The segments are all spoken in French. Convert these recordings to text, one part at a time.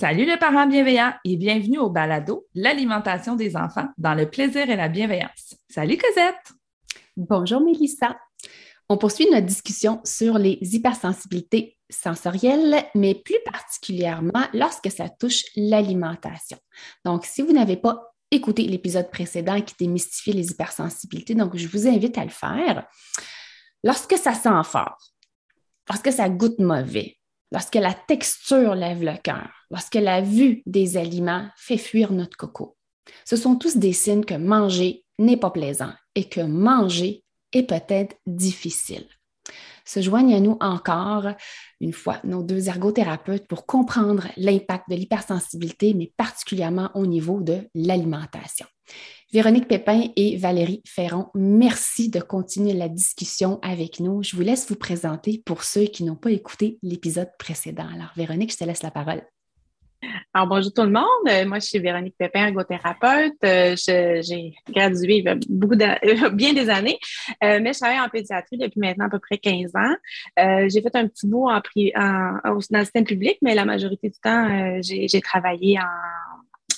Salut les parents bienveillants et bienvenue au balado L'alimentation des enfants dans le plaisir et la bienveillance. Salut Cosette! Bonjour Mélissa! On poursuit notre discussion sur les hypersensibilités sensorielles, mais plus particulièrement lorsque ça touche l'alimentation. Donc, si vous n'avez pas écouté l'épisode précédent qui démystifie les hypersensibilités, donc je vous invite à le faire. Lorsque ça sent fort, lorsque ça goûte mauvais, lorsque la texture lève le cœur, lorsque la vue des aliments fait fuir notre coco. Ce sont tous des signes que manger n'est pas plaisant et que manger est peut-être difficile. Se joignent à nous encore une fois nos deux ergothérapeutes pour comprendre l'impact de l'hypersensibilité, mais particulièrement au niveau de l'alimentation. Véronique Pépin et Valérie Ferron, merci de continuer la discussion avec nous. Je vous laisse vous présenter pour ceux qui n'ont pas écouté l'épisode précédent. Alors, Véronique, je te laisse la parole. Alors, bonjour tout le monde. Euh, moi, je suis Véronique Pépin, ergothérapeute. Euh, j'ai gradué il y a beaucoup bien des années, euh, mais je travaille en pédiatrie depuis maintenant à peu près 15 ans. j'ai fait un petit bout en, dans le système public, mais la majorité du temps, j'ai travaillé en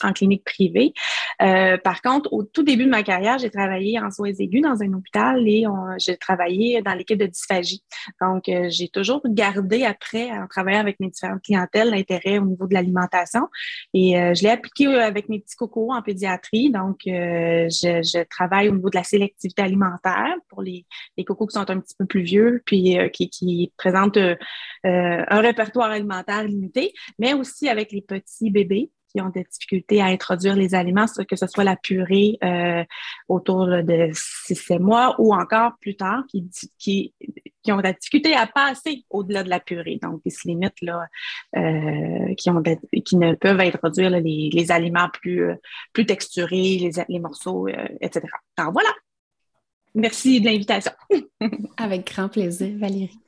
en clinique privée. Euh, par contre, au tout début de ma carrière, j'ai travaillé en soins aigus dans un hôpital et j'ai travaillé dans l'équipe de dysphagie. Donc, euh, j'ai toujours gardé après, en travaillant avec mes différentes clientèles, l'intérêt au niveau de l'alimentation. Et euh, je l'ai appliqué avec mes petits cocos en pédiatrie. Donc, je, travaille au niveau de la sélectivité alimentaire pour les, cocos qui sont un petit peu plus vieux, puis qui présentent un répertoire alimentaire limité, mais aussi avec les petits bébés qui ont des difficultés à introduire les aliments, que ce soit la purée euh, autour de 6-7 mois ou encore plus tard, qui, qui, qui ont des difficultés à passer au-delà de la purée. Donc, ils se limitent là, euh, qui, ont qui ne peuvent introduire les, les, aliments plus, euh, plus texturés, les, les morceaux, etc. Alors voilà. Merci de l'invitation. Avec grand plaisir, Valérie.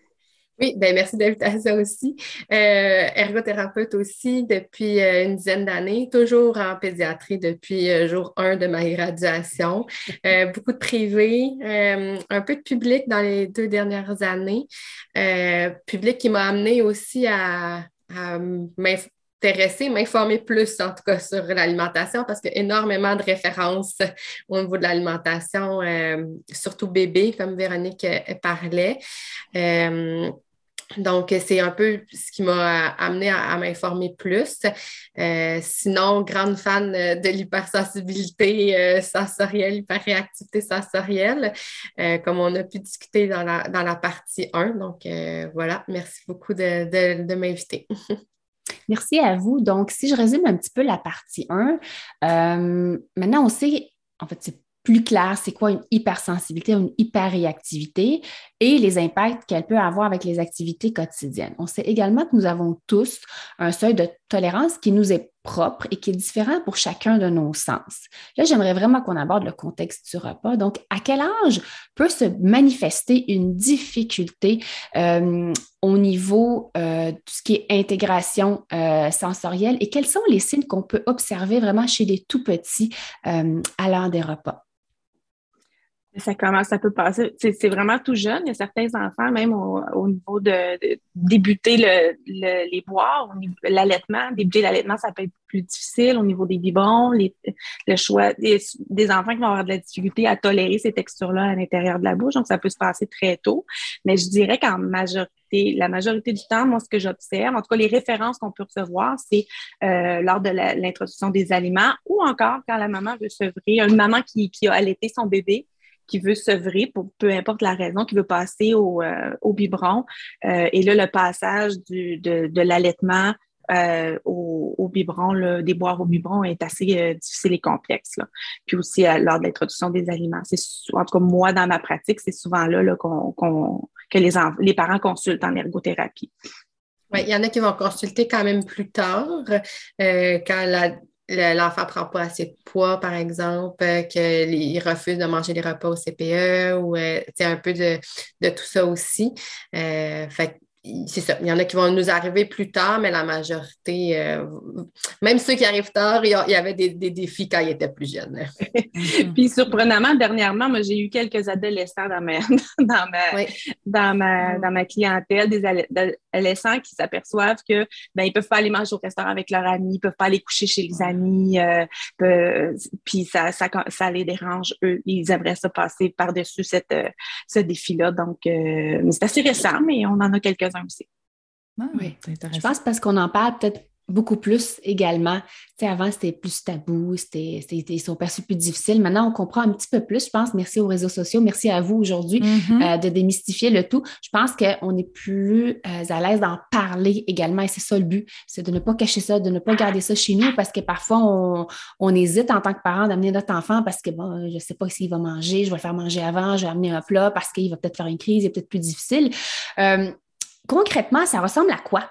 Oui, ben merci de l'invitation aussi. Euh, ergothérapeute aussi depuis euh, une dizaine d'années, toujours en pédiatrie depuis euh, jour 1 de ma graduation. beaucoup de privé, un peu de public dans les deux dernières années. public qui m'a amené aussi à, à m'intéresser, m'informer plus en tout cas sur l'alimentation parce qu'il y a énormément de références au niveau de l'alimentation, surtout bébé, comme Véronique parlait. Donc, c'est un peu ce qui m'a amené à, m'informer plus. Euh, sinon, grande fan de l'hypersensibilité euh, sensorielle, hyperréactivité sensorielle, euh, comme on a pu discuter dans la, dans la partie 1. Donc, voilà, merci beaucoup de, de, de m'inviter. Merci à vous. Donc, si je résume un petit peu la partie 1, maintenant on sait, en fait, c'est plus clair c'est quoi une hypersensibilité une hyperréactivité et les impacts qu'elle peut avoir avec les activités quotidiennes. On sait également que nous avons tous un seuil de tolérance qui nous est propre et qui est différent pour chacun de nos sens. Là, j'aimerais vraiment qu'on aborde le contexte du repas. Donc, à quel âge peut se manifester une difficulté euh, au niveau euh, de ce qui est intégration euh, sensorielle et quels sont les signes qu'on peut observer vraiment chez les tout petits à l'heure des repas? Ça commence, ça peut passer. C'est vraiment tout jeune. Il y a certains enfants, même au, niveau de, débuter le, les boire, l'allaitement. Débuter l'allaitement, ça peut être plus difficile au niveau des biberons, le choix des, enfants qui vont avoir de la difficulté à tolérer ces textures-là à l'intérieur de la bouche. Donc, ça peut se passer très tôt. Mais je dirais qu'en majorité, la majorité du temps, moi, ce que j'observe, en tout cas, les références qu'on peut recevoir, c'est euh, lors de l'introduction des aliments ou encore quand la maman veut sevrer, une maman qui, qui a allaité son bébé qui veut sevrer pour peu importe la raison, qui veut passer au, euh, au biberon. Euh, et là, le passage du, de, de l'allaitement euh, au, au, biberon, le déboire au biberon est assez difficile et complexe. Là. Puis aussi lors de l'introduction des aliments. En tout cas moi dans ma pratique, c'est souvent là, là qu'on, que les, les parents consultent en ergothérapie. Oui, il y en a qui vont consulter quand même plus tard, quand la l'enfant prend pas assez de poids, par exemple, euh, qu'il refuse de manger les repas au CPE ou c'est euh, un peu de, tout ça aussi. Euh, fait c'est ça. Il y en a qui vont nous arriver plus tard, mais la majorité, euh, même ceux qui arrivent tard, il y avait des, défis quand ils étaient plus jeunes. Puis surprenamment, dernièrement, moi, j'ai eu quelques adolescents dans ma, dans ma, dans ma, dans ma clientèle, des adolescents qui s'aperçoivent que ben, ils peuvent pas aller manger au restaurant avec leurs amis, ils peuvent pas aller coucher chez les amis, euh, puis ça, ça, ça, les dérange, eux. Ils aimeraient ça passer par-dessus cette, euh, ce défi-là. Donc, c'est assez récent, mais on en a quelques aussi. Ah, oui. Je pense parce qu'on en parle peut-être beaucoup plus également. Tu avant, c'était plus tabou, c'était, ils sont perçus plus difficiles. Maintenant, on comprend un petit peu plus, je pense. Merci aux réseaux sociaux. Merci à vous aujourd'hui mm-hmm. euh, de démystifier le tout. Je pense qu'on est plus euh, à l'aise d'en parler également et c'est ça le but. C'est de ne pas cacher ça, de ne pas garder ça chez nous parce que parfois, on, hésite en tant que parent d'amener notre enfant parce que, bon, je ne sais pas s'il va manger, je vais le faire manger avant, je vais amener un plat parce qu'il va peut-être faire une crise, il est peut-être plus difficile. Euh, concrètement, ça ressemble à quoi?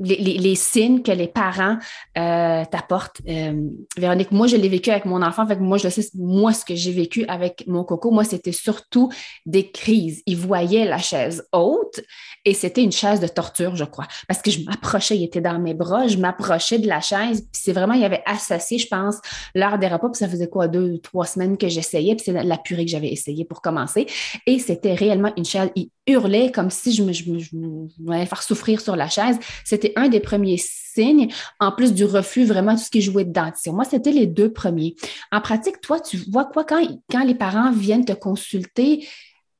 Les, signes que les parents euh, t'apportent. Euh, Véronique, moi, je l'ai vécu avec mon enfant. Moi, je sais, moi, ce que j'ai vécu avec mon coco, moi, c'était surtout des crises. Il voyait la chaise haute et c'était une chaise de torture, je crois. Parce que je m'approchais, il était dans mes bras, je m'approchais de la chaise. Puis c'est vraiment, il avait associé, je pense, l'heure des repas. Puis ça faisait quoi, deux, trois semaines que j'essayais. Puis c'est la purée que j'avais essayé pour commencer. Et c'était réellement une chaise hurlait comme si je me, je, me, faire souffrir sur la chaise. C'était un des premiers signes, en plus du refus, vraiment tout ce qui jouait de dentition. Moi, c'était les deux premiers. En pratique, toi, tu vois quoi quand, quand les parents viennent te consulter?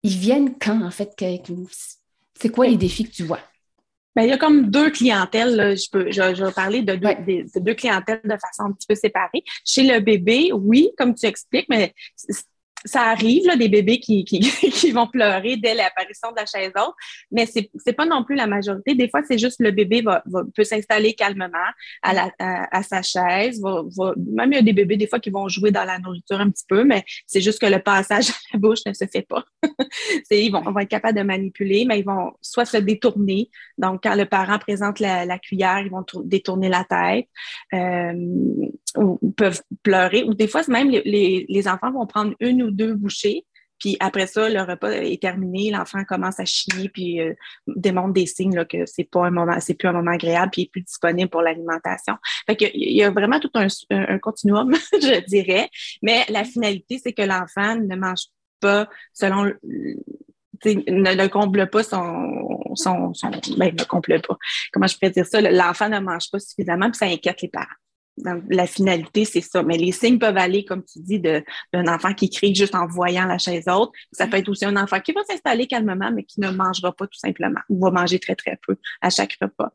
Ils viennent quand, en fait? C'est quoi les défis que tu vois? Bien, il y a comme deux clientèles. Je, peux, je, vais parler de deux, de deux clientèles de façon un petit peu séparée. Chez le bébé, oui, comme tu expliques, mais ça arrive, là, des bébés qui, qui, qui vont pleurer dès l'apparition de la chaise haute, mais c'est c'est pas non plus la majorité. Des fois, c'est juste le bébé va, va peut s'installer calmement à, la, à, sa chaise. Va, va, même il y a des bébés, des fois, qui vont jouer dans la nourriture un petit peu, mais c'est juste que le passage à la bouche ne se fait pas. ils, vont, vont être capables de manipuler, mais ils vont soit se détourner. Donc, quand le parent présente la, la cuillère, ils vont détourner la tête. Euh, ou peuvent pleurer, ou des fois, même les, les, les enfants vont prendre une ou deux bouchées. Puis après ça, le repas est terminé, l'enfant commence à chier, puis euh, démontre des signes là, que c'est pas un moment, c'est plus un moment agréable, puis il est plus disponible pour l'alimentation. Fait que il y a vraiment tout un, continuum, je dirais. Mais la finalité, c'est que l'enfant ne mange pas selon ne, ne, comble pas son, son, son ben, ne comble pas. Comment je pourrais dire ça? L'enfant ne mange pas suffisamment, puis ça inquiète les parents la finalité, c'est ça. Mais les signes peuvent aller, comme tu dis, d'un enfant qui crie juste en voyant la chaise haute. Ça peut être aussi un enfant qui va s'installer calmement, mais qui ne mangera pas tout simplement ou va manger très, très peu à chaque repas.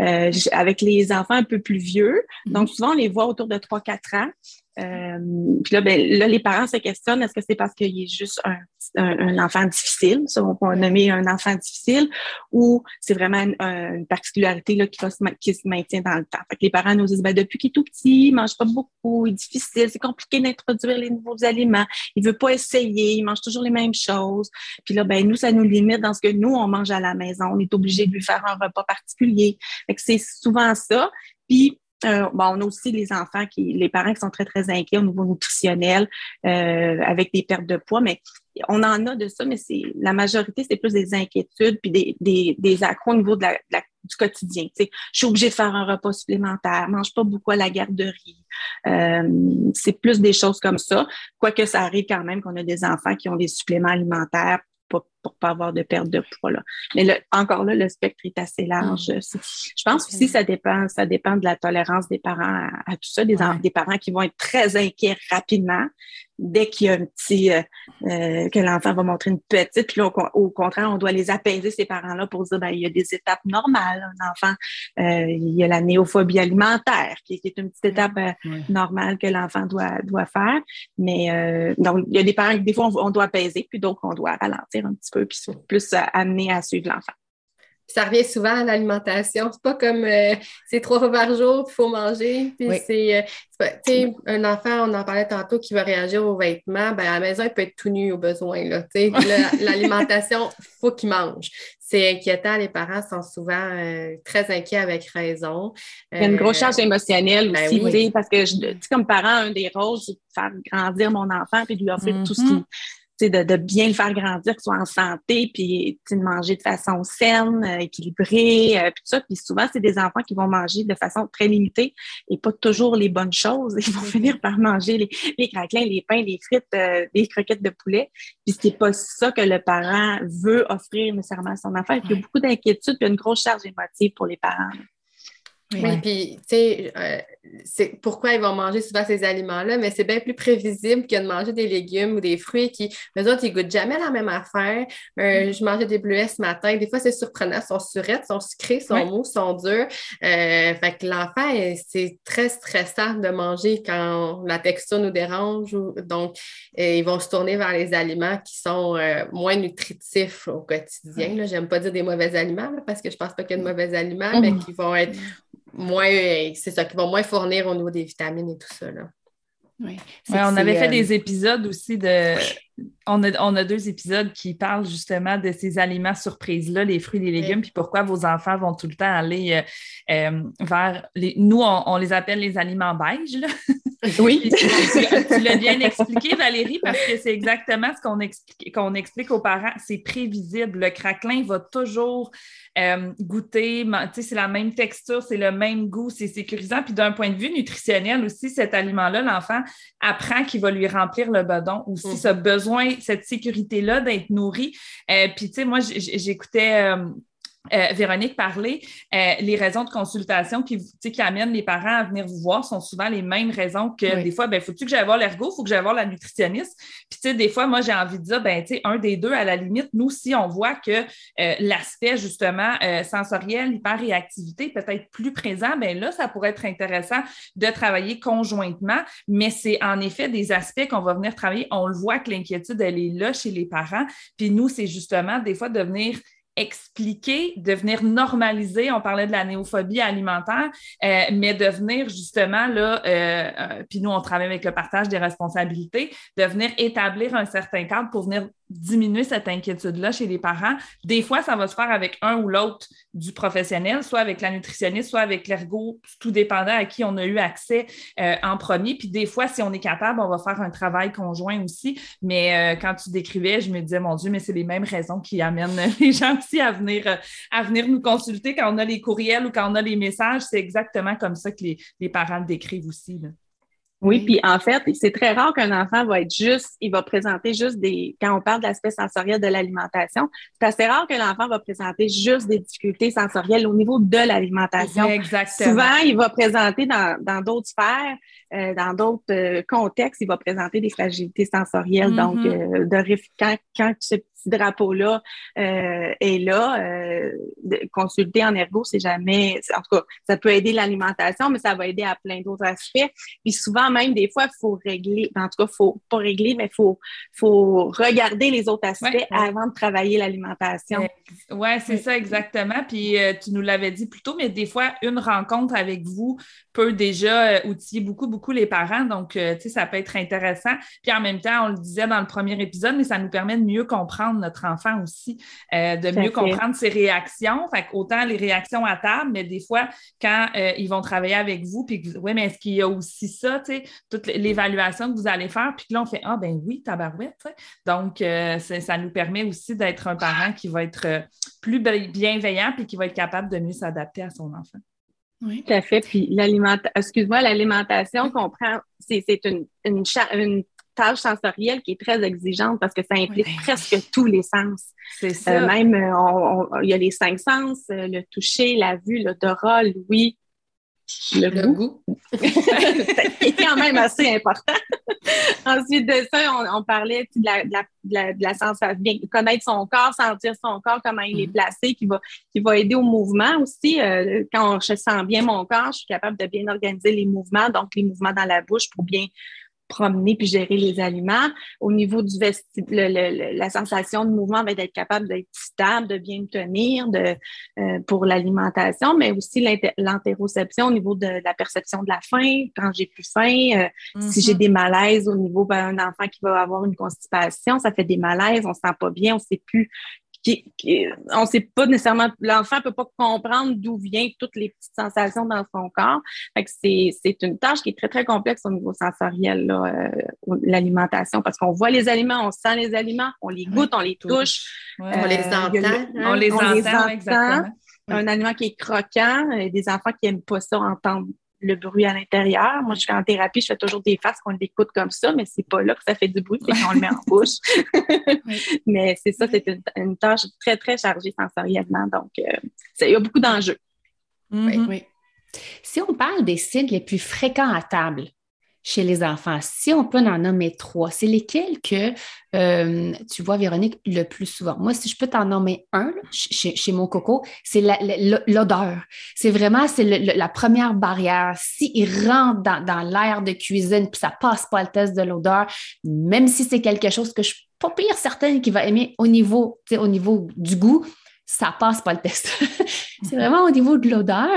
Euh, avec les enfants un peu plus vieux, mm-hmm. donc souvent, on les voit autour de 3-4 ans. Euh, puis là, ben, là, les parents se questionnent, est-ce que c'est parce qu'il est juste un, un, enfant difficile, ça on peut nommer un enfant difficile, ou c'est vraiment une, particularité là, qui, va se, qui se maintient dans le temps. Fait que les parents nous disent, ben, depuis qu'il est tout petit, il mange pas beaucoup, il est difficile, c'est compliqué d'introduire les nouveaux aliments, il veut pas essayer, il mange toujours les mêmes choses. Puis là, ben, nous, ça nous limite dans ce que nous, on mange à la maison, on est obligé de lui faire un repas particulier. C'est souvent ça. Puis euh, bon, on a aussi les enfants qui, les parents qui sont très, très inquiets au niveau nutritionnel, euh, avec des pertes de poids, mais on en a de ça, mais c'est la majorité, c'est plus des inquiétudes puis des, des, des accros au niveau de la, du quotidien. je suis obligée de faire un repas supplémentaire, mange pas beaucoup à la garderie. Euh, c'est plus des choses comme ça. Quoique ça arrive quand même qu'on a des enfants qui ont des suppléments alimentaires pour ne pas avoir de perte de poids. Là. Mais encore là, le spectre est assez large. Mm. Je pense aussi que ça dépend, ça dépend de la tolérance des parents à, tout ça, des, des parents qui vont être très inquiets rapidement dès qu'il y a un petit, euh, euh, que l'enfant va montrer une petite, puis au, contraire, on doit les apaiser, ces parents-là, pour dire, ben, il y a des étapes normales. Un enfant, euh, il y a la néophobie alimentaire, qui, est une petite étape normale que l'enfant doit, doit faire. Mais donc, il y a des parents, des fois, on, doit apaiser, puis d'autres, on doit ralentir un petit peu, puis plus amener à suivre l'enfant ça revient souvent à l'alimentation. C'est pas comme euh, c'est trois fois par jour, il faut manger. Puis c'est, euh, un enfant, on en parlait tantôt, qui va réagir aux vêtements, ben, à la maison, il peut être tout nu au besoin. Là, l'alimentation, il faut qu'il mange. C'est inquiétant, les parents sont souvent euh, très inquiets avec raison. Il y a une grosse charge émotionnelle ben aussi, parce que je, comme parent, un des rôles, c'est de faire grandir mon enfant et de lui offrir tout ce qui mm-hmm de, bien le faire grandir, qu'il soit en santé, puis de manger de façon saine, euh, équilibrée, euh, puis tout ça. Puis souvent, c'est des enfants qui vont manger de façon très limitée et pas toujours les bonnes choses. Ils vont finir par manger les, les craquelins, les pains, les frites, euh, les croquettes de poulet. Puis c'est pas ça que le parent veut offrir nécessairement à son enfant. Il y a beaucoup d'inquiétude puis une grosse charge émotive pour les parents. Oui, puis, tu sais, euh, c'est pourquoi ils vont manger souvent ces aliments-là, mais c'est bien plus prévisible que de manger des légumes ou des fruits qui, eux autres, ils goûtent jamais la même affaire. Euh, mm. je mangeais des bleuets ce matin. Des fois, c'est surprenant. Ils sont surettes, sont sucrés, sont mous, sont durs. Euh, fait que l'enfant, c'est très stressant de manger quand la texture nous dérange. donc, ils vont se tourner vers les aliments qui sont moins nutritifs au quotidien. J'aime pas dire des mauvais aliments parce que je pense pas qu'il y a de mauvais aliments, mais mm. qui vont être moins, c'est ça, qui vont moins fournir au niveau des vitamines et tout ça. Là. Oui. on avait fait euh, des épisodes aussi de. On a, on a, deux épisodes qui parlent justement de ces aliments surprises-là, les fruits les légumes, puis pourquoi vos enfants vont tout le temps aller euh, euh, vers les. Nous, on, les appelle les aliments beige. Là. Oui. tu, l'as bien expliqué, Valérie, parce que c'est exactement ce qu'on explique, qu'on explique aux parents. C'est prévisible. Le craquelin va toujours euh, goûter, c'est la même texture, c'est le même goût, c'est sécurisant. Puis d'un point de vue nutritionnel aussi, cet aliment-là, l'enfant apprend qu'il va lui remplir le bedon aussi, mm-hmm. ce besoin, cette sécurité-là d'être nourri. Euh, puis, tu sais, moi, j'écoutais. Euh, Véronique parlait, euh, les raisons de consultation qui, qui amènent les parents à venir vous voir sont souvent les mêmes raisons que des fois, ben, faut-tu que j'aille voir l'ergo, faut que j'aille voir la nutritionniste? Puis, tu sais, des fois, moi, j'ai envie de dire, ben, tu sais, un des deux, à la limite, nous, si on voit que euh, l'aspect, justement, sensoriel, hyper-réactivité peut-être plus présent, ben là, ça pourrait être intéressant de travailler conjointement, mais c'est en effet des aspects qu'on va venir travailler. On le voit que l'inquiétude, elle est là chez les parents. Puis nous, c'est justement des fois de venir expliquer, de venir normaliser, on parlait de la néophobie alimentaire, euh, mais de venir justement, là, euh, euh, puis nous, on travaille avec le partage des responsabilités, de venir établir un certain cadre pour venir diminuer cette inquiétude-là chez les parents. Des fois, ça va se faire avec un ou l'autre du professionnel, soit avec la nutritionniste, soit avec l'ergo, tout dépendant à qui on a eu accès euh, en premier. Puis des fois, si on est capable, on va faire un travail conjoint aussi. Mais quand tu décrivais, je me disais, mon Dieu, mais c'est les mêmes raisons qui amènent les gens aussi à venir, euh, à venir nous consulter quand on a les courriels ou quand on a les messages. C'est exactement comme ça que les, les parents le décrivent aussi. Là. Oui, puis en fait, c'est très rare qu'un enfant va être juste, il va présenter juste des, quand on parle de l'aspect sensoriel de l'alimentation, c'est assez rare que l'enfant va présenter juste des difficultés sensorielles au niveau de l'alimentation. Exactement. Souvent, il va présenter dans d'autres sphères, euh, dans d'autres euh, contextes, il va présenter des fragilités sensorielles. Donc, mm-hmm. euh, de, quand, quand ce drapeau-là euh, est là. Euh, consulter en ergo, c'est jamais, en tout cas, ça peut aider l'alimentation, mais ça va aider à plein d'autres aspects. Puis souvent, même des fois, il faut régler, en tout cas, il faut pas régler, mais il faut, faut regarder les autres aspects avant de travailler l'alimentation. Oui, c'est ça exactement. Puis euh, tu nous l'avais dit plus tôt, mais des fois, une rencontre avec vous peut déjà outiller beaucoup, beaucoup les parents. Donc, tu sais, ça peut être intéressant. Puis en même temps, on le disait dans le premier épisode, mais ça nous permet de mieux comprendre comprendre notre enfant aussi, euh, de mieux comprendre ses réactions. Fait autant les réactions à table, mais des fois, quand euh, ils vont travailler avec vous, puis oui, mais est-ce qu'il y a aussi ça, tu sais, toute l'évaluation que vous allez faire, puis là, on fait Ah, ben oui, tabarouette. Donc, euh, ça nous permet aussi d'être un parent qui va être plus bienveillant, puis qui va être capable de mieux s'adapter à son enfant. Oui. Tout à fait. Puis l'alimentation, excuse-moi, l'alimentation comprend, c'est une, une, une, tâche sensorielle qui est très exigeante parce que ça implique presque tous les sens. C'est euh, ça. même, il y a les cinq sens, euh, le toucher, la vue, l'odorat, l'ouïe, le, le, goût. c'est quand même assez important. Ensuite de ça, on, parlait de la, de, la, de, la, sensation, bien connaître son corps, sentir son corps, comment il est mm-hmm. placé, qui va, qui va aider au mouvement aussi. Euh, quand je sens bien mon corps, je suis capable de bien organiser les mouvements, donc les mouvements dans la bouche pour bien promener puis gérer les aliments. Au niveau du vestibule, la sensation de mouvement va être capable d'être stable, de bien tenir de, euh, pour l'alimentation, mais aussi l'interoception au niveau de, la perception de la faim, quand j'ai plus faim, euh, si j'ai mm-hmm. des malaises au niveau d'un ben, enfant qui va avoir une constipation, ça fait des malaises, on ne se sent pas bien, on ne sait plus qui, on sait pas nécessairement, l'enfant peut pas comprendre d'où viennent toutes les petites sensations dans son corps. c'est, une tâche qui est très, très complexe au niveau sensoriel, euh, l'alimentation, parce qu'on voit les aliments, on sent les aliments, on les goûte, on les touche. on les euh, entend. on les entend, exactement. Un aliment qui est croquant, euh, des enfants qui aiment pas ça entendre le bruit à l'intérieur. Moi, je suis en thérapie, je fais toujours des faces qu'on l'écoute comme ça, mais c'est pas là que ça fait du bruit, c'est qu'on le met en bouche. mais c'est ça, c'est une, tâche très, très chargée sensoriellement. Donc, euh, il y a beaucoup d'enjeux. Mm-hmm. oui. Si on parle des signes les plus fréquents à table, chez les enfants. Si on peut en nommer trois, c'est lesquels que euh, tu vois, Véronique, le plus souvent? Moi, si je peux t'en nommer un chez, mon coco, c'est l'odeur. C'est vraiment c'est la première barrière. S'il rentre dans, l'air de cuisine puis ça passe pas le test de l'odeur, même si c'est quelque chose que je suis pas pire certaine qu'il va aimer au niveau, au niveau du goût, ça passe pas le test. c'est vraiment au niveau de l'odeur.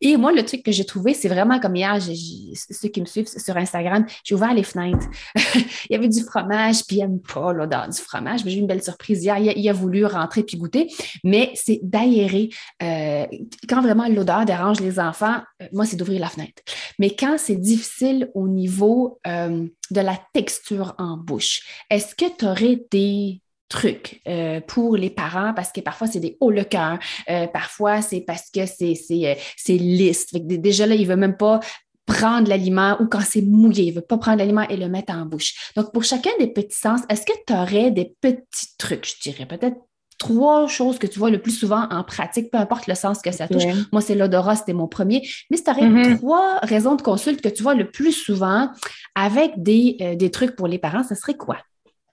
Et moi, le truc que j'ai trouvé, c'est vraiment comme hier, ceux qui me suivent sur Instagram, j'ai ouvert les fenêtres. il y avait du fromage, puis il n'aime pas l'odeur du fromage. J'ai eu une belle surprise hier. Il a, voulu rentrer puis goûter, mais c'est d'aérer. Euh, quand vraiment l'odeur dérange les enfants, euh, moi, c'est d'ouvrir la fenêtre. Mais quand c'est difficile au niveau euh, de la texture en bouche, est-ce que tu aurais des trucs euh, pour les parents parce que parfois c'est des hauts le cœur, euh, parfois c'est parce que c'est euh, lisse. déjà là, il veut même pas prendre l'aliment ou quand c'est mouillé, il veut pas prendre l'aliment et le mettre en bouche. Donc pour chacun des petits sens, est-ce que tu aurais des petits trucs, je dirais peut-être trois choses que tu vois le plus souvent en pratique, peu importe le sens que ça touche. Moi, c'est l'odorat, c'était mon premier. Mais si tu aurais mm-hmm. trois raisons de consulte que tu vois le plus souvent avec des, des trucs pour les parents, ce serait quoi?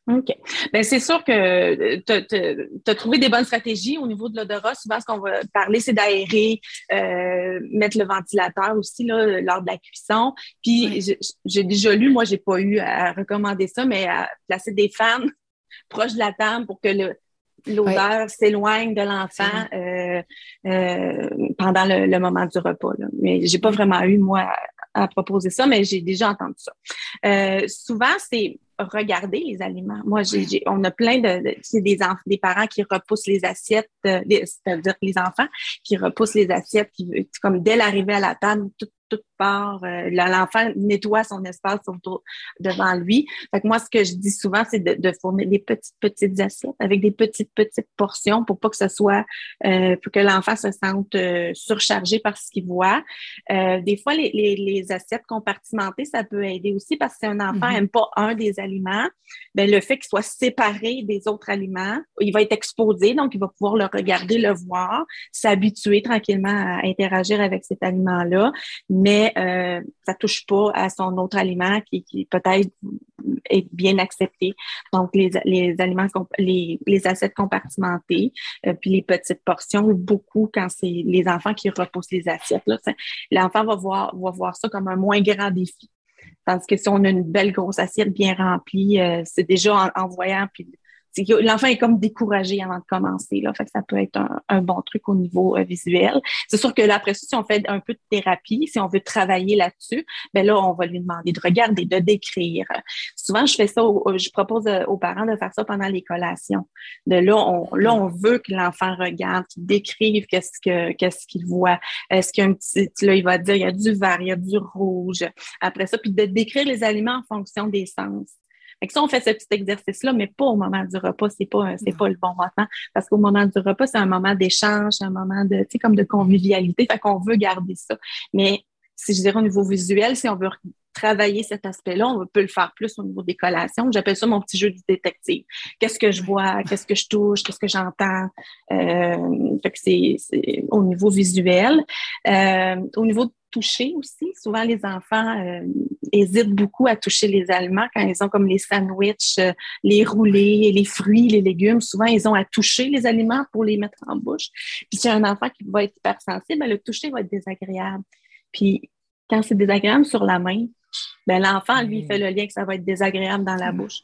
OK. Bien, c'est sûr que tu as trouvé des bonnes stratégies au niveau de l'odorat. Souvent, ce qu'on va parler, c'est d'aérer, euh, mettre le ventilateur aussi là, lors de la cuisson. Puis, j'ai déjà lu, moi, j'ai pas eu à recommander ça, mais à placer des fans proches de la table pour que le, l'odeur s'éloigne de l'enfant euh, euh, pendant le, moment du repas. Là. Mais j'ai pas vraiment eu, moi, à, proposer ça, mais j'ai déjà entendu ça. Euh, souvent, c'est regarder les aliments. Moi, j'ai, on a plein de, c'est des, des parents qui repoussent les assiettes, c'est-à-dire les enfants qui repoussent les assiettes, qui, comme dès l'arrivée à la table, tout, toute Euh, l'enfant nettoie son espace autour, devant lui. Fait que moi, ce que je dis souvent, c'est de, fournir des petites, petites assiettes avec des petites, petites portions pour pas que ce soit, euh, pour que l'enfant se sente euh, surchargé par ce qu'il voit. des fois, les, les, assiettes compartimentées, ça peut aider aussi parce que si un enfant n'aime mm-hmm. pas un des aliments, ben, le fait qu'il soit séparé des autres aliments, il va être exposé, donc il va pouvoir le regarder, le voir, s'habituer tranquillement à interagir avec cet aliment-là mais euh, ça touche pas à son autre aliment qui, peut-être est bien accepté. Donc, les, les aliments, les, assiettes compartimentées, euh, puis les petites portions, beaucoup quand c'est les enfants qui repoussent les assiettes. L'enfant va voir, va voir ça comme un moins grand défi. Tandis que si on a une belle grosse assiette bien remplie, euh, c'est déjà en, voyant puis l'enfant est comme découragé avant de commencer. Là, ça peut être un, bon truc au niveau euh, visuel. C'est sûr que là, après ça, si on fait un peu de thérapie, si on veut travailler là-dessus, ben là, on va lui demander de regarder, de décrire. Souvent, je fais ça, je propose euh, aux parents de faire ça pendant les collations. Là, on, veut que l'enfant regarde, qu'il décrive qu'est-ce que qu'est-ce qu'il voit. Est-ce qu'il y a un petit, là, il va dire, il y a du vert, il y a du rouge. Après ça, puis de décrire les aliments en fonction des sens. Fait que ça, on fait ce petit exercice-là, mais pas au moment du repas. C'est pas, c'est pas le bon moment. Parce qu'au moment du repas, c'est un moment d'échange, un moment de, tu sais, comme de convivialité. Fait qu'on veut garder ça. Mais si je dirais au niveau visuel, si on veut travailler cet aspect-là, on peut le faire plus au niveau des collations. J'appelle ça mon petit jeu du détective. Qu'est-ce que je vois, qu'est-ce que je touche, qu'est-ce que j'entends? Euh, fait que c'est, au niveau visuel. Euh, au niveau toucher aussi. Souvent, les enfants euh, hésitent beaucoup à toucher les aliments quand ils ont comme les sandwichs, euh, les roulés, les fruits, les légumes. Souvent, ils ont à toucher les aliments pour les mettre en bouche. Puis, si un enfant qui va être hypersensible, ben, le toucher va être désagréable. Puis, quand c'est désagréable sur la main, ben, l'enfant, lui, il fait le lien que ça va être désagréable dans la mm. bouche.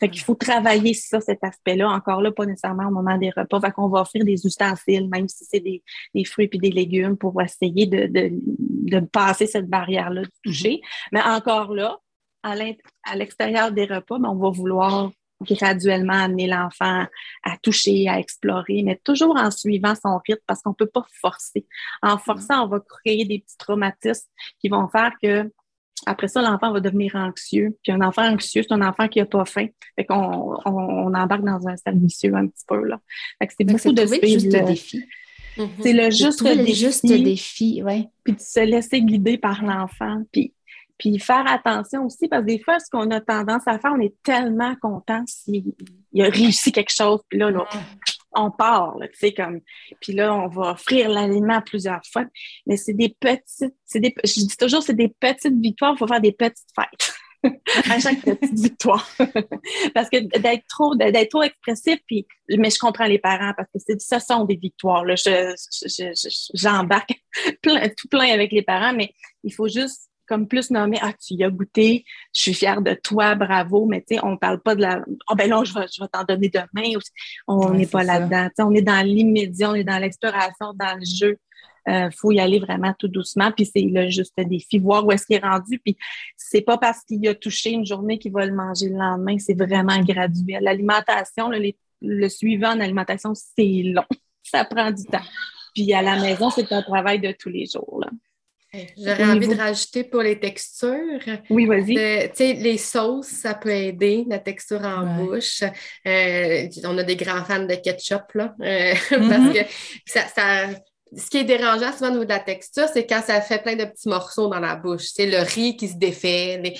Fait qu'il faut travailler ça, cet aspect-là. Encore là, pas nécessairement au moment des repas. Fait qu'on va offrir des ustensiles, même si c'est des, fruits et des légumes, pour essayer de, de, passer cette barrière-là du toucher. Mais encore là, à l'extérieur des repas, ben, on va vouloir graduellement amener l'enfant à toucher, à explorer, mais toujours en suivant son rythme parce qu'on ne peut pas forcer. En forçant, on va créer des petits traumatismes qui vont faire que après ça, l'enfant va devenir anxieux. Puis un enfant anxieux, c'est un enfant qui n'a pas faim. Fait qu'on on, embarque dans un stade vicieux un petit peu. Là. Fait que c'est beaucoup de juste défi. C'est le juste défi. le juste défi, ouais. Puis de se laisser guider par l'enfant. Puis, puis faire attention aussi, parce que des fois, ce qu'on a tendance à faire, on est tellement content s'il a réussi quelque chose. Puis là, là on part, tu sais, comme, puis là, on va offrir l'aliment plusieurs fois, mais c'est des petites, c'est des, je dis toujours, c'est des petites victoires, il faut faire des petites fêtes. à chaque petite victoire. parce que d'être trop, d'être trop expressif, puis, mais je comprends les parents parce que c'est, ça sont des victoires. Là. j'embarque plein, tout plein avec les parents, mais il faut juste comme plus nommer Ah, tu y as goûté, je suis fière de toi, bravo, mais tu sais, on parle pas de la oh, ben non, je vais, je vais t'en donner demain. On n'est pas là-dedans. On est dans l'immédiat, on est dans l'exploration, dans le jeu. Il euh, faut y aller vraiment tout doucement, puis c'est le juste défi, voir où est-ce qu'il est rendu. Puis c'est pas parce qu'il a touché une journée qu'il va le manger le lendemain, c'est vraiment graduel. L'alimentation, le, le suivant en alimentation, c'est long. Ça prend du temps. Puis à la maison, c'est un travail de tous les jours. Là. J'aurais envie de rajouter pour les textures. Oui, vas-y. Tu sais, les sauces, ça peut aider, la texture en bouche. Euh, on a des grands fans de ketchup, là, euh, parce mm-hmm. que ça, ça ce qui est dérangeant souvent au niveau de la texture, c'est quand ça fait plein de petits morceaux dans la bouche. C'est le riz qui se défait, les,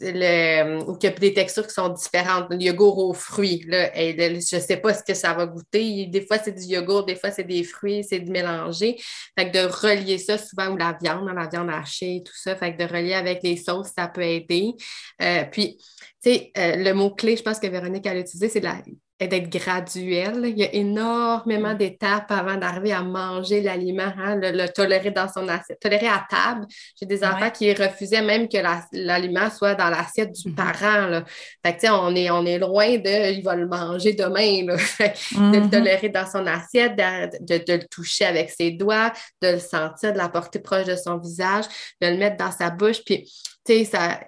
le, ou qu'il y a des textures qui sont différentes. Le yogourt aux fruits, là, je ne sais pas ce que ça va goûter. Des fois, c'est du yogourt, des fois, c'est des fruits, c'est de mélanger. Fait que de relier ça souvent, ou la viande, la viande hachée, tout ça. Fait que de relier avec les sauces, ça peut aider. Euh, puis, tu sais, euh, le mot-clé, je pense que Véronique a utilisé, c'est la d'être graduel. Il y a énormément mm. d'étapes avant d'arriver à manger l'aliment, hein, le, tolérer dans son assiette, tolérer à table. J'ai des enfants qui refusaient même que l'aliment soit dans l'assiette du mm-hmm. parent. Là. Fait que, on est, on est loin de il va le manger demain. De le mm-hmm. tolérer dans son assiette, de, de, le toucher avec ses doigts, de le sentir, de la porter proche de son visage, de le mettre dans sa bouche. Puis, tu sais, ça,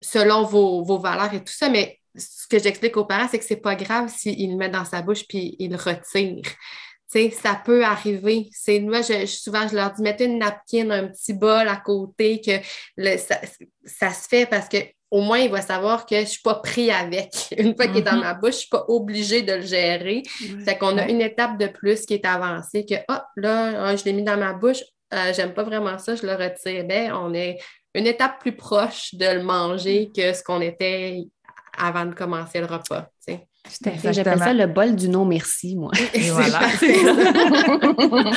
selon vos, vos valeurs et tout ça, mais ce que j'explique aux parents, c'est que c'est pas grave s'il le met dans sa bouche puis il le retire. ça peut arriver. C'est moi, je, souvent, je leur dis mettez une napkin, un petit bol à côté, que ça, se fait parce que au moins, il va savoir que je ne suis pas pris avec. Une fois qu'il est dans mm-hmm. ma bouche, je ne suis pas obligée de le gérer. Fait qu'on a une étape de plus qui est avancée, que oh, là, ah, je l'ai mis dans ma bouche, euh, j'aime pas vraiment ça, je le retire. Ben, on est une étape plus proche de le manger que ce qu'on était avant de commencer le repas. J'appelle ça le bol du non merci, moi. Et voilà.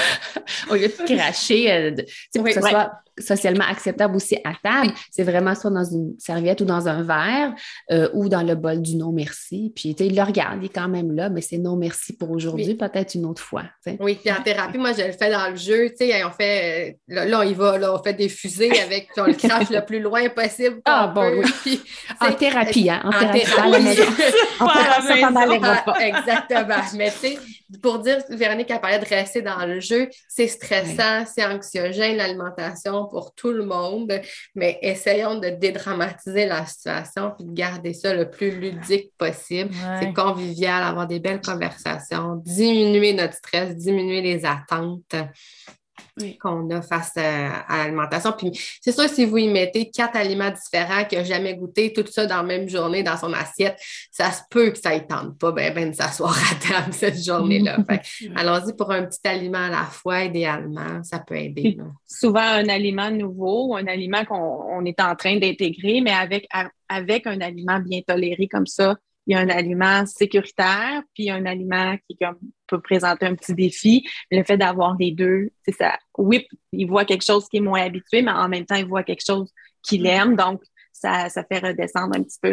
Au lieu de cracher, euh, pour que ce soit socialement acceptable aussi à table, c'est vraiment soit dans une serviette ou dans un verre euh, ou dans le bol du non merci. Puis il le regarde, il est quand même là, mais c'est non merci pour aujourd'hui, peut-être une autre fois. Oui, puis en thérapie, moi je le fais dans le jeu, tu sais, on fait, euh, là, on y va, là, on fait des fusées avec, on le crache le plus loin possible. Ah bon, oui. en thérapie, hein, en, thérapie, à la maison. Pendant les repas. Exactement. Mais tu sais, pour dire, Véronique a parlé de rester dans le jeu, c'est stressant, c'est anxiogène l'alimentation pour tout le monde, mais essayons de dédramatiser la situation puis de garder ça le plus ludique possible. C'est convivial, avoir des belles conversations, diminuer notre stress, diminuer les attentes qu'on a face à, l'alimentation. Puis c'est sûr, si vous y mettez quatre aliments différents qu'il n'a jamais goûté, tout ça dans la même journée dans son assiette, ça se peut que ça ne tente pas ben, ben, de s'asseoir à table cette journée-là. Allons-y pour un petit aliment à la fois, idéalement, ça peut aider. Souvent, un aliment nouveau, un aliment qu'on est en train d'intégrer, mais avec, avec un aliment bien toléré comme ça, il y a un aliment sécuritaire, puis il y a un aliment qui peut présenter un petit défi. Le fait d'avoir les deux, c'est ça. Oui, il voit quelque chose qui est moins habitué, mais en même temps, il voit quelque chose qu'il aime. Donc, ça, ça fait redescendre un petit peu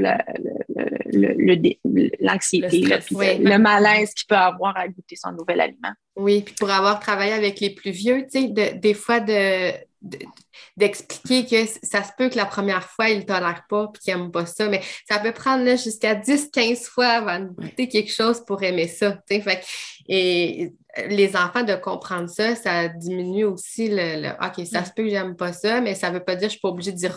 l'anxiété, le, le, le, malaise qu'il peut avoir à goûter son nouvel aliment. Oui, puis pour avoir travaillé avec les plus vieux, tu sais, des fois de, d'expliquer que ça se peut que la première fois, ils ne tolèrent pas et qu'ils n'aiment pas ça, mais ça peut prendre jusqu'à 10-15 fois avant de goûter quelque chose pour aimer ça. Fait, et les enfants, de comprendre ça, ça diminue aussi le, OK, ça se peut que j'aime pas ça, mais ça ne veut pas dire que je ne suis pas obligée de dire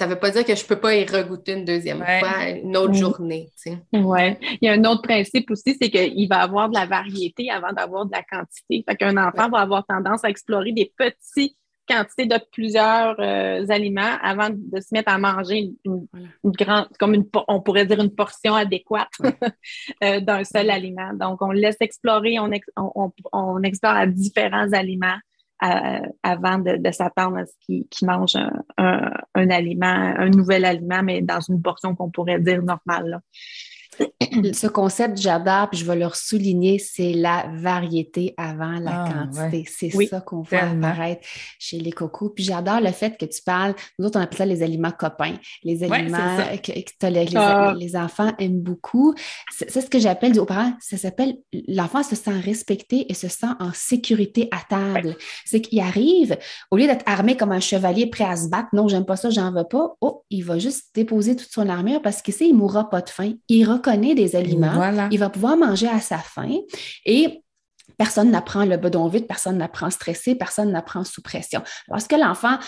ça ne veut pas dire que je ne peux pas y regoûter une deuxième fois, une autre journée. Oui. Il y a un autre principe aussi, c'est qu'il va avoir de la variété avant d'avoir de la quantité. Fait qu'un enfant va avoir tendance à explorer des petits quantité de plusieurs euh, aliments avant de se mettre à manger une, grande, comme une, on pourrait dire une portion adéquate euh, d'un seul aliment. Donc, on laisse explorer, on, on, explore à différents aliments euh, avant de, s'attendre à ce qu'il mange un, aliment, un nouvel aliment, mais dans une portion qu'on pourrait dire normale. Ce concept, j'adore, puis je vais le souligner, c'est la variété avant la ah, quantité. C'est ça qu'on voit apparaître chez les cocos. Puis j'adore le fait que tu parles, nous autres, on appelle ça les aliments copains, les aliments que, les, ah. les, enfants aiment beaucoup. C'est ce que j'appelle, aux parents, ça s'appelle l'enfant se sent respecté et se sent en sécurité à table. C'est qu'il arrive, au lieu d'être armé comme un chevalier prêt à se battre, non, j'aime pas ça, j'en veux pas, oh, il va juste déposer toute son armure parce qu'il sait, il mourra pas de faim. Il connaît des aliments, il va pouvoir manger à sa faim et personne n'apprend le bedon vide, personne n'apprend stressé, personne n'apprend sous pression. Parce que l'enfant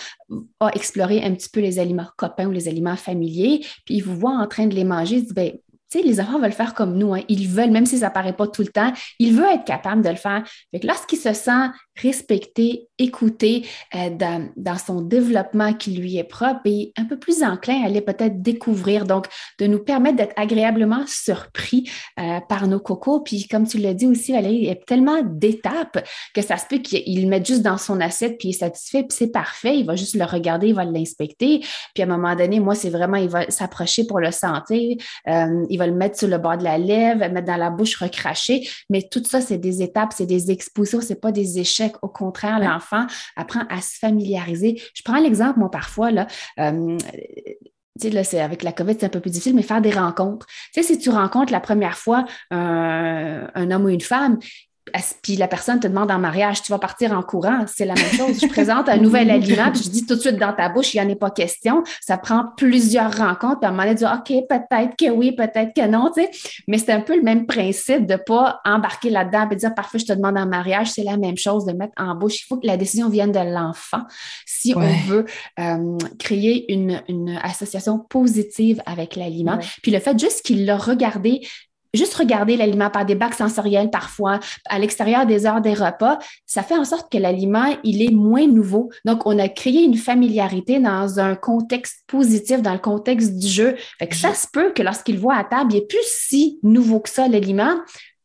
a exploré un petit peu les aliments copains ou les aliments familiers, puis il vous voit en train de les manger, il dit, ben, les enfants veulent faire comme nous. Hein. Ils veulent, même si ça paraît pas tout le temps, ils veulent être capables de le faire. lorsqu'il se sent respecté, écouté euh, dans, son développement qui lui est propre et un peu plus enclin à aller peut-être découvrir. Donc, de nous permettre d'être agréablement surpris euh, par nos cocos. Puis, comme tu l'as dit aussi, Valérie, il y a tellement d'étapes que ça se peut qu'il le mette juste dans son assiette puis il est satisfait puis c'est parfait. Il va juste le regarder, il va l'inspecter. Puis, à un moment donné, moi, c'est vraiment, il va s'approcher pour le sentir. Euh, il va le mettre sur le bord de la lèvre, mettre dans la bouche, recracher. Mais tout ça, c'est des étapes, c'est des expositions, c'est pas des échecs. Au contraire, l'enfant apprend à se familiariser. Je prends l'exemple, moi, parfois, là, euh, tu sais, là, c'est avec la COVID, c'est un peu plus difficile, mais faire des rencontres. Tu sais, si tu rencontres la première fois un homme ou une femme, puis la personne te demande en mariage, tu vas partir en courant, c'est la même chose. Je présente un nouvel aliment, puis je dis tout de suite dans ta bouche, il n'y en a pas question. Ça prend plusieurs rencontres, puis à un moment donné, dire, OK, peut-être que oui, peut-être que non, tu sais. Mais c'est un peu le même principe de ne pas embarquer là-dedans et dire, parfois, je te demande en mariage, c'est la même chose de mettre en bouche. Il faut que la décision vienne de l'enfant si on veut euh, créer une, association positive avec l'aliment. Puis le fait juste qu'il l'a regardé juste regarder l'aliment par des bacs sensoriels parfois, à l'extérieur des heures des repas, ça fait en sorte que l'aliment, il est moins nouveau. Donc, on a créé une familiarité dans un contexte positif, dans le contexte du jeu. Fait que ça se peut que lorsqu'il voit à table, il n'est plus si nouveau que ça, l'aliment,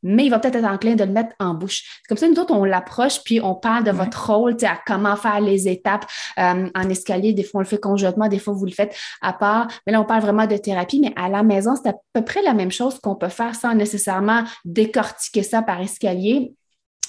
mais il va peut-être être enclin de le mettre en bouche. C'est comme ça, nous autres, on l'approche, puis on parle de votre rôle, à comment faire les étapes euh, en escalier. Des fois, on le fait conjointement, des fois, vous le faites à part. Mais là, on parle vraiment de thérapie, mais à la maison, c'est à peu près la même chose qu'on peut faire sans nécessairement décortiquer ça par escalier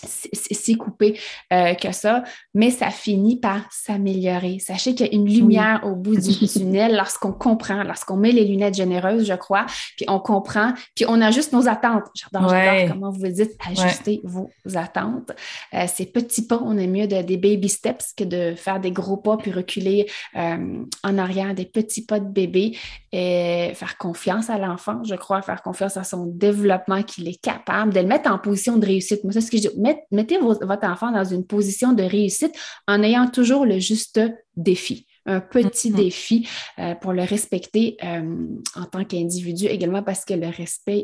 si coupé euh, que ça, mais ça finit par s'améliorer. Sachez qu'il y a une lumière au bout du tunnel lorsqu'on comprend, lorsqu'on met les lunettes généreuses, je crois, puis on comprend, puis on ajuste nos attentes. J'adore, comment vous dites ajuster vos attentes. Euh, ces petits pas, on est mieux de, des baby steps que de faire des gros pas puis reculer euh, en arrière, des petits pas de bébé et faire confiance à l'enfant, je crois, faire confiance à son développement, qu'il est capable de le mettre en position de réussite. Moi, c'est ce que je dis mettez votre enfant dans une position de réussite en ayant toujours le juste défi un petit mm-hmm. défi euh, pour le respecter euh, en tant qu'individu, également parce que le respect,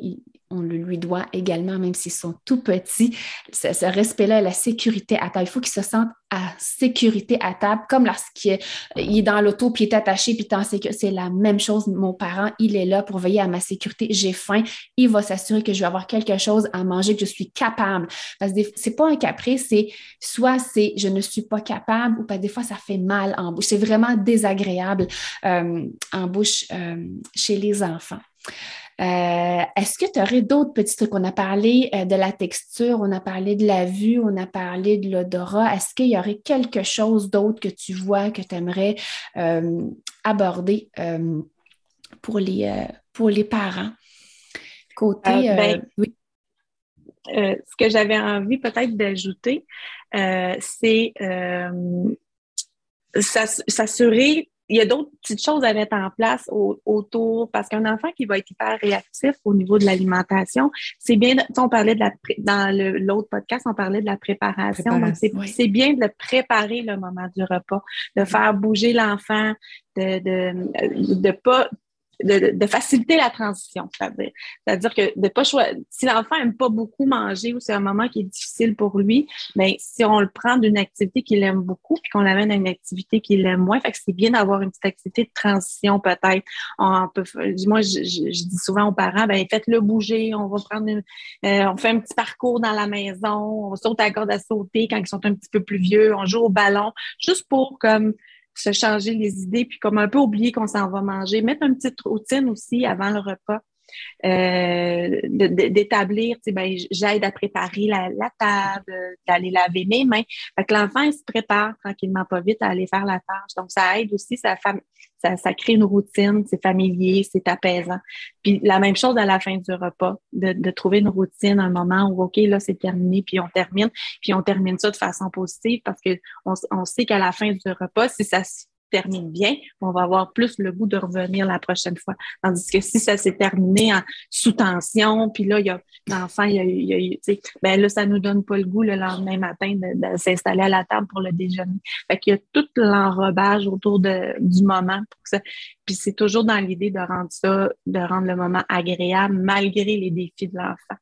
on le lui doit également, même s'ils sont tout petits. Ce, respect-là, la sécurité à table, il faut qu'il se sente à sécurité à table, comme lorsqu'il est, dans l'auto, puis il est attaché, puis c'est la même chose. Mon parent, il est là pour veiller à ma sécurité. J'ai faim, il va s'assurer que je vais avoir quelque chose à manger, que je suis capable. Parce que c'est pas un caprice, c'est soit c'est je ne suis pas capable, ou pas des fois ça fait mal en bouche. C'est vraiment désagréable euh, en bouche euh, chez les enfants. Euh, est-ce que tu aurais d'autres petits trucs? On a parlé euh, de la texture, on a parlé de la vue, on a parlé de l'odorat. Est-ce qu'il y aurait quelque chose d'autre que tu vois, que tu aimerais euh, aborder pour, les, pour les parents? Côté. Ben, oui. ce que j'avais envie peut-être d'ajouter, c'est s'assurer il y a d'autres petites choses à mettre en place autour, parce qu'un enfant qui va être hyper réactif au niveau de l'alimentation, c'est bien, on parlait de la, dans l'autre podcast, on parlait de la préparation, donc c'est bien de préparer le moment du repas, de faire bouger l'enfant, de, de, de pas de, faciliter la transition. C'est-à-dire, c'est-à-dire que de pas choisir, si l'enfant aime pas beaucoup manger ou c'est un moment qui est difficile pour lui, mais ben, si on le prend d'une activité qu'il aime beaucoup puis qu'on l'amène à une activité qu'il aime moins, fait que c'est bien d'avoir une petite activité de transition peut-être. On peut, moi, je, dis souvent aux parents, ben faites-le bouger, on va prendre une, euh, on fait un petit parcours dans la maison, on saute à la corde à sauter quand ils sont un petit peu plus vieux, on joue au ballon, juste pour comme se changer les idées, puis comme un peu oublier qu'on s'en va manger. Mettre une petite routine aussi avant le repas. Euh, d'établir, tu sais, ben, j'aide à préparer la, table, d'aller laver mes mains. Que l'enfant, il se prépare tranquillement, pas vite à aller faire la tâche. Donc, ça aide aussi, ça, ça, ça crée une routine, c'est familier, c'est apaisant. Puis la même chose à la fin du repas, de, trouver une routine, un moment où, OK, là, c'est terminé, puis on termine, puis on termine ça de façon positive parce que on, sait qu'à la fin du repas, si ça termine bien, on va avoir plus le goût de revenir la prochaine fois. Tandis que si ça s'est terminé en sous tension, puis là, il y a l'enfant, il y a, eu, ben là, ça nous donne pas le goût le lendemain matin de, s'installer à la table pour le déjeuner. Fait qu'il y a tout l'enrobage autour de, du moment pour ça. Puis c'est toujours dans l'idée de rendre ça, de rendre le moment agréable malgré les défis de l'enfant.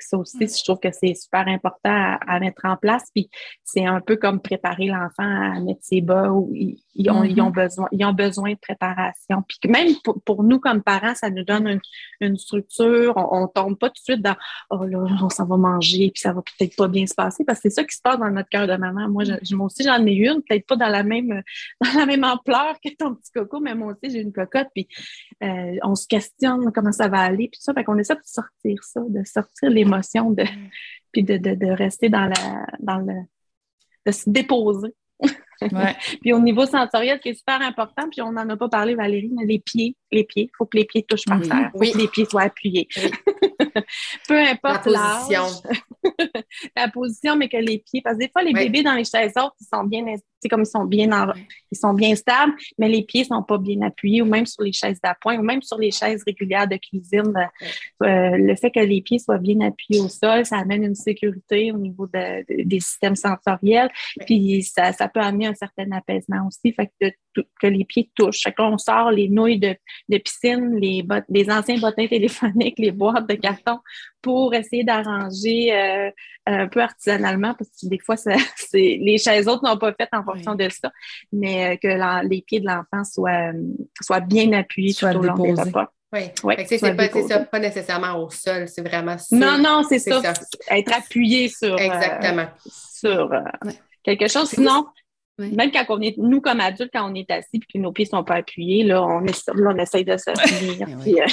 Ça aussi, je trouve que c'est super important à, mettre en place. Puis c'est un peu comme préparer l'enfant à mettre ses bas où ils, ont, ils, ont, mm-hmm. besoin, ils ont besoin de préparation. Puis même pour, nous comme parents, ça nous donne une, structure. On, ne tombe pas tout de suite dans Oh là, on s'en va manger, puis ça va peut-être pas bien se passer. Parce que c'est ça qui se passe dans notre cœur de maman. Moi, je, moi aussi, j'en ai une, peut-être pas dans la même dans la même ampleur que ton petit coco, mais moi aussi, j'ai une cocotte. Puis euh, on se questionne comment ça va aller, puis ça. Fait qu'on essaie de sortir ça, de sortir les émotion de, mm. puis de, de, de, rester dans, la, dans le. de se déposer. puis au niveau sensoriel, ce qui est super important, puis on n'en a pas parlé, Valérie, mais les pieds, les pieds, il faut que les pieds touchent par terre. Il faut que les pieds soient appuyés. Peu importe la position. la position, mais que les pieds, parce que des fois, les bébés dans les chaises hautes, ils sont bien, comme ils sont bien ils sont bien stables, mais les pieds sont pas bien appuyés, ou même sur les chaises d'appoint, ou même sur les chaises régulières de cuisine. Euh, le fait que les pieds soient bien appuyés au sol, ça amène une sécurité au niveau des systèmes sensoriels, puis ça, ça peut amener un certain apaisement aussi, fait que, que les pieds touchent. Fait que on sort les nouilles de, de piscine, les, les anciens bottins téléphoniques, les boîtes de carton pour essayer d'arranger euh, un peu artisanalement, parce que des fois, les chaises autres n'ont pas fait en fonction de ça, mais euh, que les pieds de l'enfant soient, soient bien appuyés tout au long des repas. Oui, ouais, c'est pas, pas nécessairement au sol, c'est vraiment Non, non, c'est ça, Être appuyé sur, euh, sur quelque chose. Sinon, Même quand on est, nous comme adultes, quand on est assis et que nos pieds ne sont pas appuyés, là, on, est, là, on essaye de se tenir. puis, euh,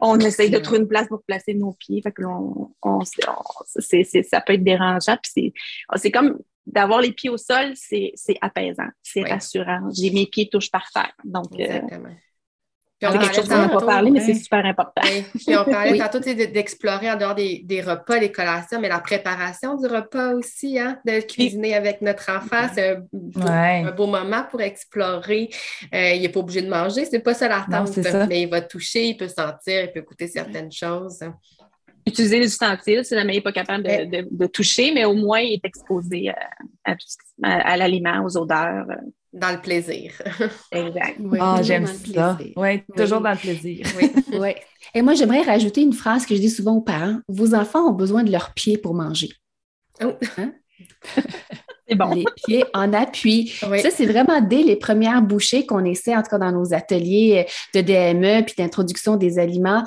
on essaye de trouver une place pour placer nos pieds. Fait que là, on, on, c'est, ça peut être dérangeant. Puis c'est, comme d'avoir les pieds au sol, c'est, apaisant, c'est rassurant. J'ai mes pieds touchent par terre. Donc, euh, c'est quelque chose qu'on n'a pas parlé, mais c'est super important. Puis on parlait tantôt d'explorer en dehors des, repas, les collations, mais la préparation du repas aussi, hein, de cuisiner avec notre enfant, c'est un, beau moment pour explorer. Euh, il n'est pas obligé de manger, c'est pas ça l'attente, mais il va toucher, il peut sentir, il peut goûter certaines choses utiliser les ustensiles si jamais il n'est pas capable de, toucher, mais au moins il est exposé à, à l'aliment, aux odeurs. Dans le plaisir. exact. ah, j'aime ça. Oui, toujours dans le plaisir. Oui. oui. Et moi, j'aimerais rajouter une phrase que je dis souvent aux parents. Vos enfants ont besoin de leurs pieds pour manger. Oh. Hein? C'est bon. Les pieds en appui. Ça, c'est vraiment dès les premières bouchées qu'on essaie, en tout cas dans nos ateliers de DME puis d'introduction des aliments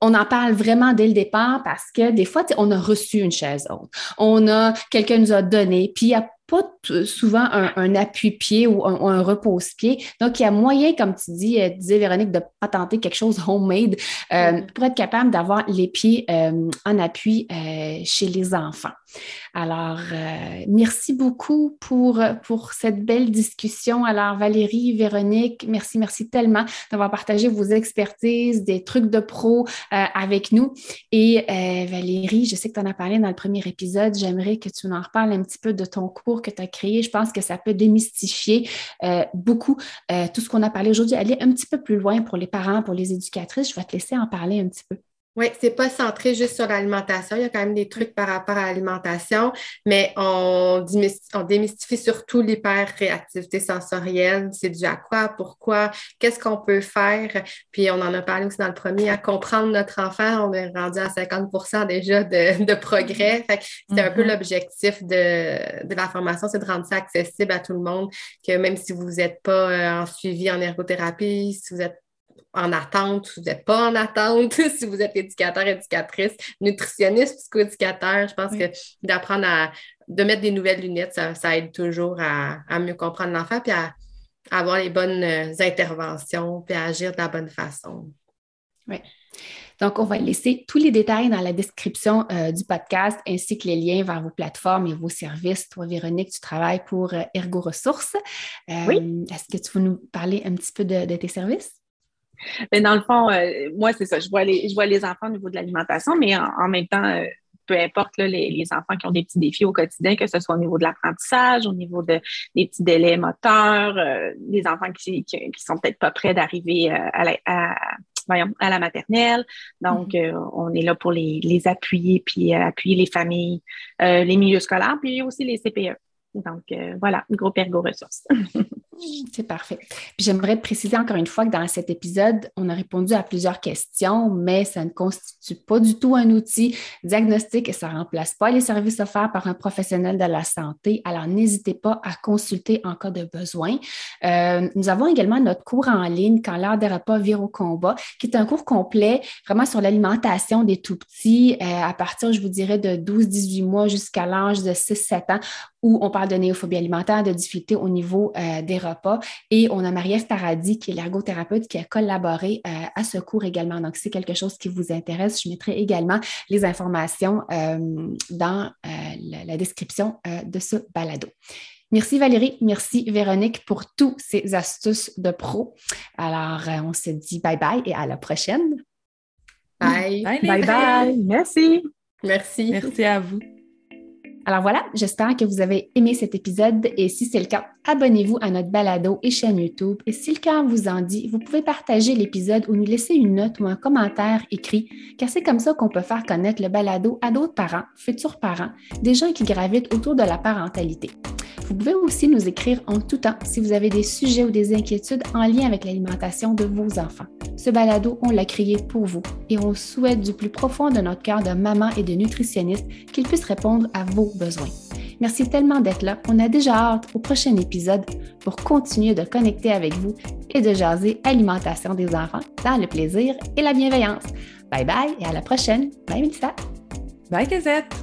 on en parle vraiment dès le départ parce que des fois, on a reçu une chaise haute. On a, quelqu'un nous a donné, puis il y a pas souvent un, appui-pied ou un, repose-pied. Donc, il y a moyen, comme tu dis, euh, disais Véronique, de patenter quelque chose homemade euh, pour être capable d'avoir les pieds euh, en appui chez les enfants. Alors, merci beaucoup pour, pour cette belle discussion. Alors, Valérie, Véronique, merci, merci tellement d'avoir partagé vos expertises, des trucs de pro avec nous. Et Valérie, je sais que tu en as parlé dans le premier épisode. J'aimerais que tu en reparles un petit peu de ton cours que tu as je pense que ça peut démystifier euh, beaucoup euh, tout ce qu'on a parlé aujourd'hui. Aller un petit peu plus loin pour les parents, pour les éducatrices. Je vais te laisser en parler un petit peu. Oui, c'est pas centré juste sur l'alimentation. Il y a quand même des trucs par rapport à l'alimentation, mais on, démystifie surtout l'hyper-réactivité sensorielle. C'est dû à quoi, pourquoi, qu'est-ce qu'on peut faire? Puis on en a parlé aussi dans le premier, à comprendre notre enfant. On est rendu à 50% déjà de, progrès. c'est un peu mm-hmm. l'objectif de, de, la formation, c'est de rendre ça accessible à tout le monde, que même si vous n'êtes pas euh, en suivi en ergothérapie, si vous êtes en attente, si vous n'êtes pas en attente, si vous êtes éducateur, éducatrice, nutritionniste, psycho-éducateur, je pense que d'apprendre à de mettre des nouvelles lunettes, ça, aide toujours à, mieux comprendre l'enfant puis à, avoir les bonnes euh, interventions puis à agir de la bonne façon. Oui. Donc, on va laisser tous les détails dans la description euh, du podcast ainsi que les liens vers vos plateformes et vos services. Toi, Véronique, tu travailles pour euh, Ergo Ressources. oui. Est-ce que tu veux nous parler un petit peu de tes services? Mais dans le fond, euh, moi, c'est ça. Je vois, les, je vois les enfants au niveau de l'alimentation, mais en, même temps, euh, peu importe les, enfants qui ont des petits défis au quotidien, que ce soit au niveau de l'apprentissage, au niveau de, des petits délais moteurs, euh, des enfants qui, qui, sont peut-être pas prêts d'arriver à la, à, la maternelle. Donc, mm-hmm. on est là pour les, les appuyer, puis appuyer les familles, les milieux scolaires, puis aussi les CPE. Donc, voilà, groupe Ergo Ressources. C'est parfait. j'aimerais préciser encore une fois que dans cet épisode, on a répondu à plusieurs questions, mais ça ne constitue pas du tout un outil diagnostique et ça ne remplace pas les services offerts par un professionnel de la santé. Alors, n'hésitez pas à consulter en cas de besoin. Euh, nous avons également notre cours en ligne quand l'heure des repas vire au combat, qui est un cours complet vraiment sur l'alimentation des tout petits euh, à partir, je vous dirais, de 12-18 mois jusqu'à l'âge de 6-7 ans où on parle de néophobie alimentaire, de difficultés au niveau euh, des repas. Et on a Marie-Ève Paradis, qui est l'ergothérapeute, qui a collaboré euh, à ce cours également. Donc, si c'est quelque chose qui vous intéresse, je mettrai également les informations euh, dans la, description de ce balado. Merci Valérie, merci Véronique pour tous ces astuces de pro. Alors, on se dit bye bye et à la prochaine. Bye. Bye bye. bye. Merci. Merci. Merci à vous. Alors voilà, j'espère que vous avez aimé cet épisode et si c'est le cas, abonnez-vous à notre balado et chaîne YouTube. Et si le cœur vous en dit, vous pouvez partager l'épisode ou nous laisser une note ou un commentaire écrit, car c'est comme ça qu'on peut faire connaître le balado à d'autres parents, futurs parents, des gens qui gravitent autour de la parentalité. Vous pouvez aussi nous écrire en tout temps si vous avez des sujets ou des inquiétudes en lien avec l'alimentation de vos enfants. Ce balado, on l'a créé pour vous et on souhaite du plus profond de notre cœur de maman et de nutritionniste qu'il puisse répondre à vos Merci tellement d'être là. On a déjà hâte au prochain épisode pour continuer de connecter avec vous et de jaser alimentation des enfants dans le plaisir et la bienveillance. Bye bye et à la prochaine. Bye Melissa. Bye Gazette.